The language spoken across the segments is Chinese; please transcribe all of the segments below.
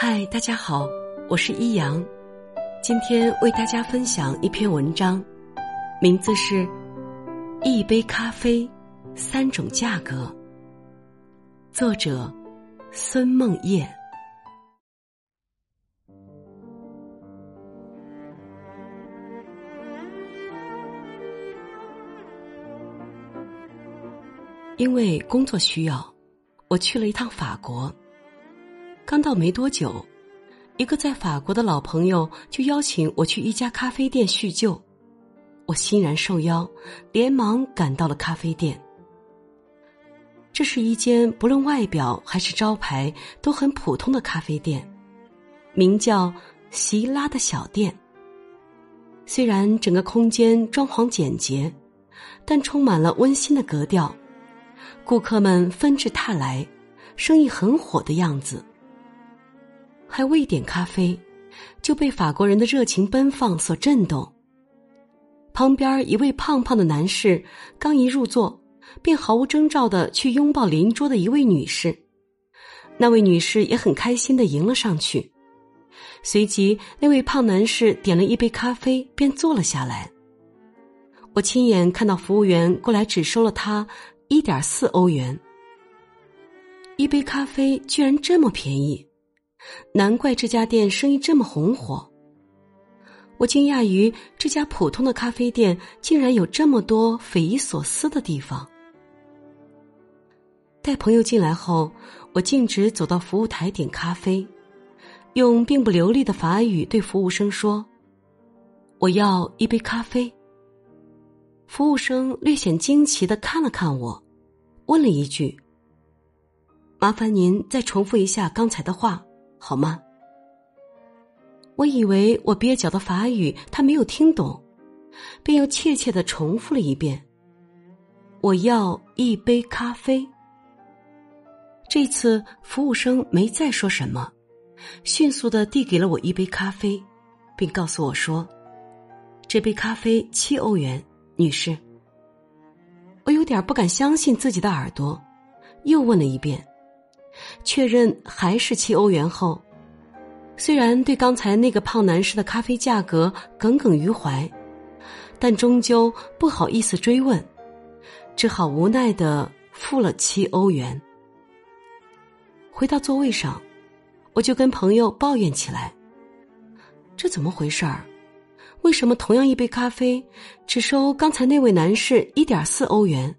嗨，大家好，我是一阳，今天为大家分享一篇文章，名字是《一杯咖啡三种价格》，作者孙梦叶。因为工作需要，我去了一趟法国。刚到没多久，一个在法国的老朋友就邀请我去一家咖啡店叙旧。我欣然受邀，连忙赶到了咖啡店。这是一间不论外表还是招牌都很普通的咖啡店，名叫“席拉”的小店。虽然整个空间装潢简洁，但充满了温馨的格调。顾客们纷至沓来，生意很火的样子。还未点咖啡，就被法国人的热情奔放所震动。旁边一位胖胖的男士刚一入座，便毫无征兆的去拥抱邻桌的一位女士。那位女士也很开心的迎了上去。随即，那位胖男士点了一杯咖啡，便坐了下来。我亲眼看到服务员过来，只收了他。一点四欧元，一杯咖啡居然这么便宜，难怪这家店生意这么红火。我惊讶于这家普通的咖啡店竟然有这么多匪夷所思的地方。带朋友进来后，我径直走到服务台点咖啡，用并不流利的法语对服务生说：“我要一杯咖啡。”服务生略显惊奇的看了看我，问了一句：“麻烦您再重复一下刚才的话，好吗？”我以为我蹩脚的法语他没有听懂，便又怯怯的重复了一遍：“我要一杯咖啡。”这次服务生没再说什么，迅速的递给了我一杯咖啡，并告诉我说：“这杯咖啡七欧元。”女士，我有点不敢相信自己的耳朵，又问了一遍，确认还是七欧元后，虽然对刚才那个胖男士的咖啡价格耿耿于怀，但终究不好意思追问，只好无奈的付了七欧元。回到座位上，我就跟朋友抱怨起来：“这怎么回事儿？”为什么同样一杯咖啡，只收刚才那位男士一点四欧元，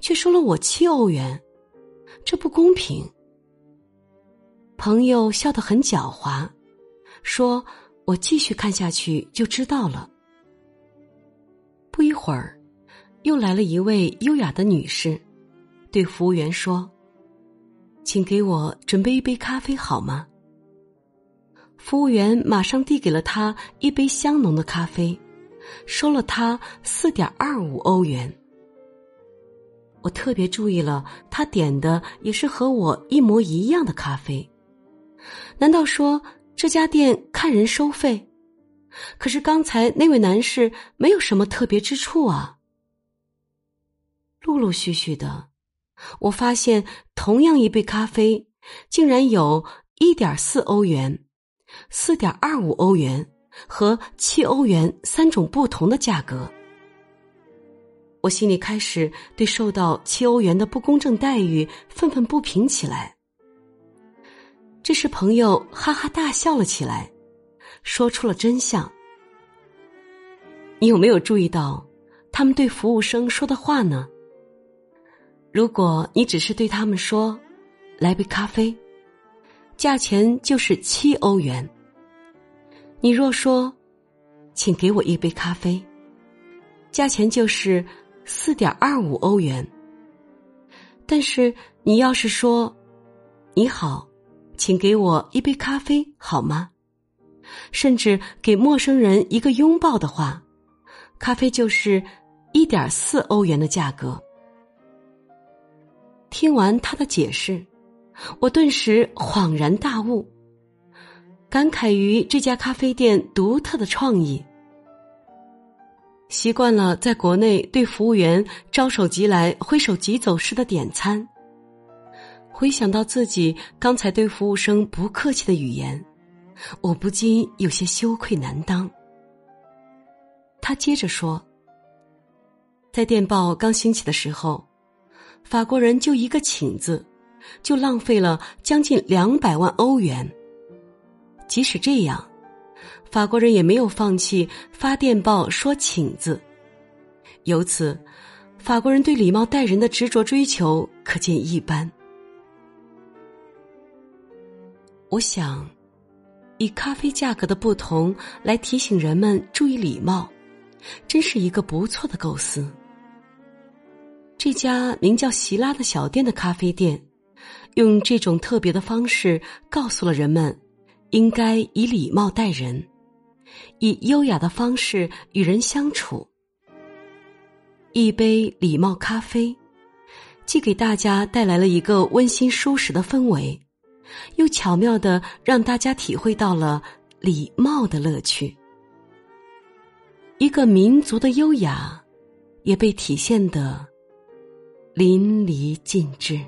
却收了我七欧元？这不公平。朋友笑得很狡猾，说：“我继续看下去就知道了。”不一会儿，又来了一位优雅的女士，对服务员说：“请给我准备一杯咖啡好吗？”服务员马上递给了他一杯香浓的咖啡，收了他四点二五欧元。我特别注意了，他点的也是和我一模一样的咖啡。难道说这家店看人收费？可是刚才那位男士没有什么特别之处啊。陆陆续续的，我发现同样一杯咖啡，竟然有一点四欧元。四点二五欧元和七欧元三种不同的价格，我心里开始对受到七欧元的不公正待遇愤愤不平起来。这时，朋友哈哈大笑了起来，说出了真相。你有没有注意到他们对服务生说的话呢？如果你只是对他们说：“来杯咖啡。”价钱就是七欧元。你若说，请给我一杯咖啡，价钱就是四点二五欧元。但是你要是说，你好，请给我一杯咖啡好吗？甚至给陌生人一个拥抱的话，咖啡就是一点四欧元的价格。听完他的解释。我顿时恍然大悟，感慨于这家咖啡店独特的创意。习惯了在国内对服务员招手即来、挥手即走式的点餐，回想到自己刚才对服务生不客气的语言，我不禁有些羞愧难当。他接着说：“在电报刚兴起的时候，法国人就一个‘请’字，就浪费了将近两百万欧元。即使这样，法国人也没有放弃发电报说‘请’字。由此，法国人对礼貌待人的执着追求可见一斑。我想，以咖啡价格的不同来提醒人们注意礼貌。”真是一个不错的构思。这家名叫席拉的小店的咖啡店，用这种特别的方式告诉了人们，应该以礼貌待人，以优雅的方式与人相处。一杯礼貌咖啡，既给大家带来了一个温馨舒适的氛围，又巧妙的让大家体会到了礼貌的乐趣。一个民族的优雅，也被体现的淋漓尽致。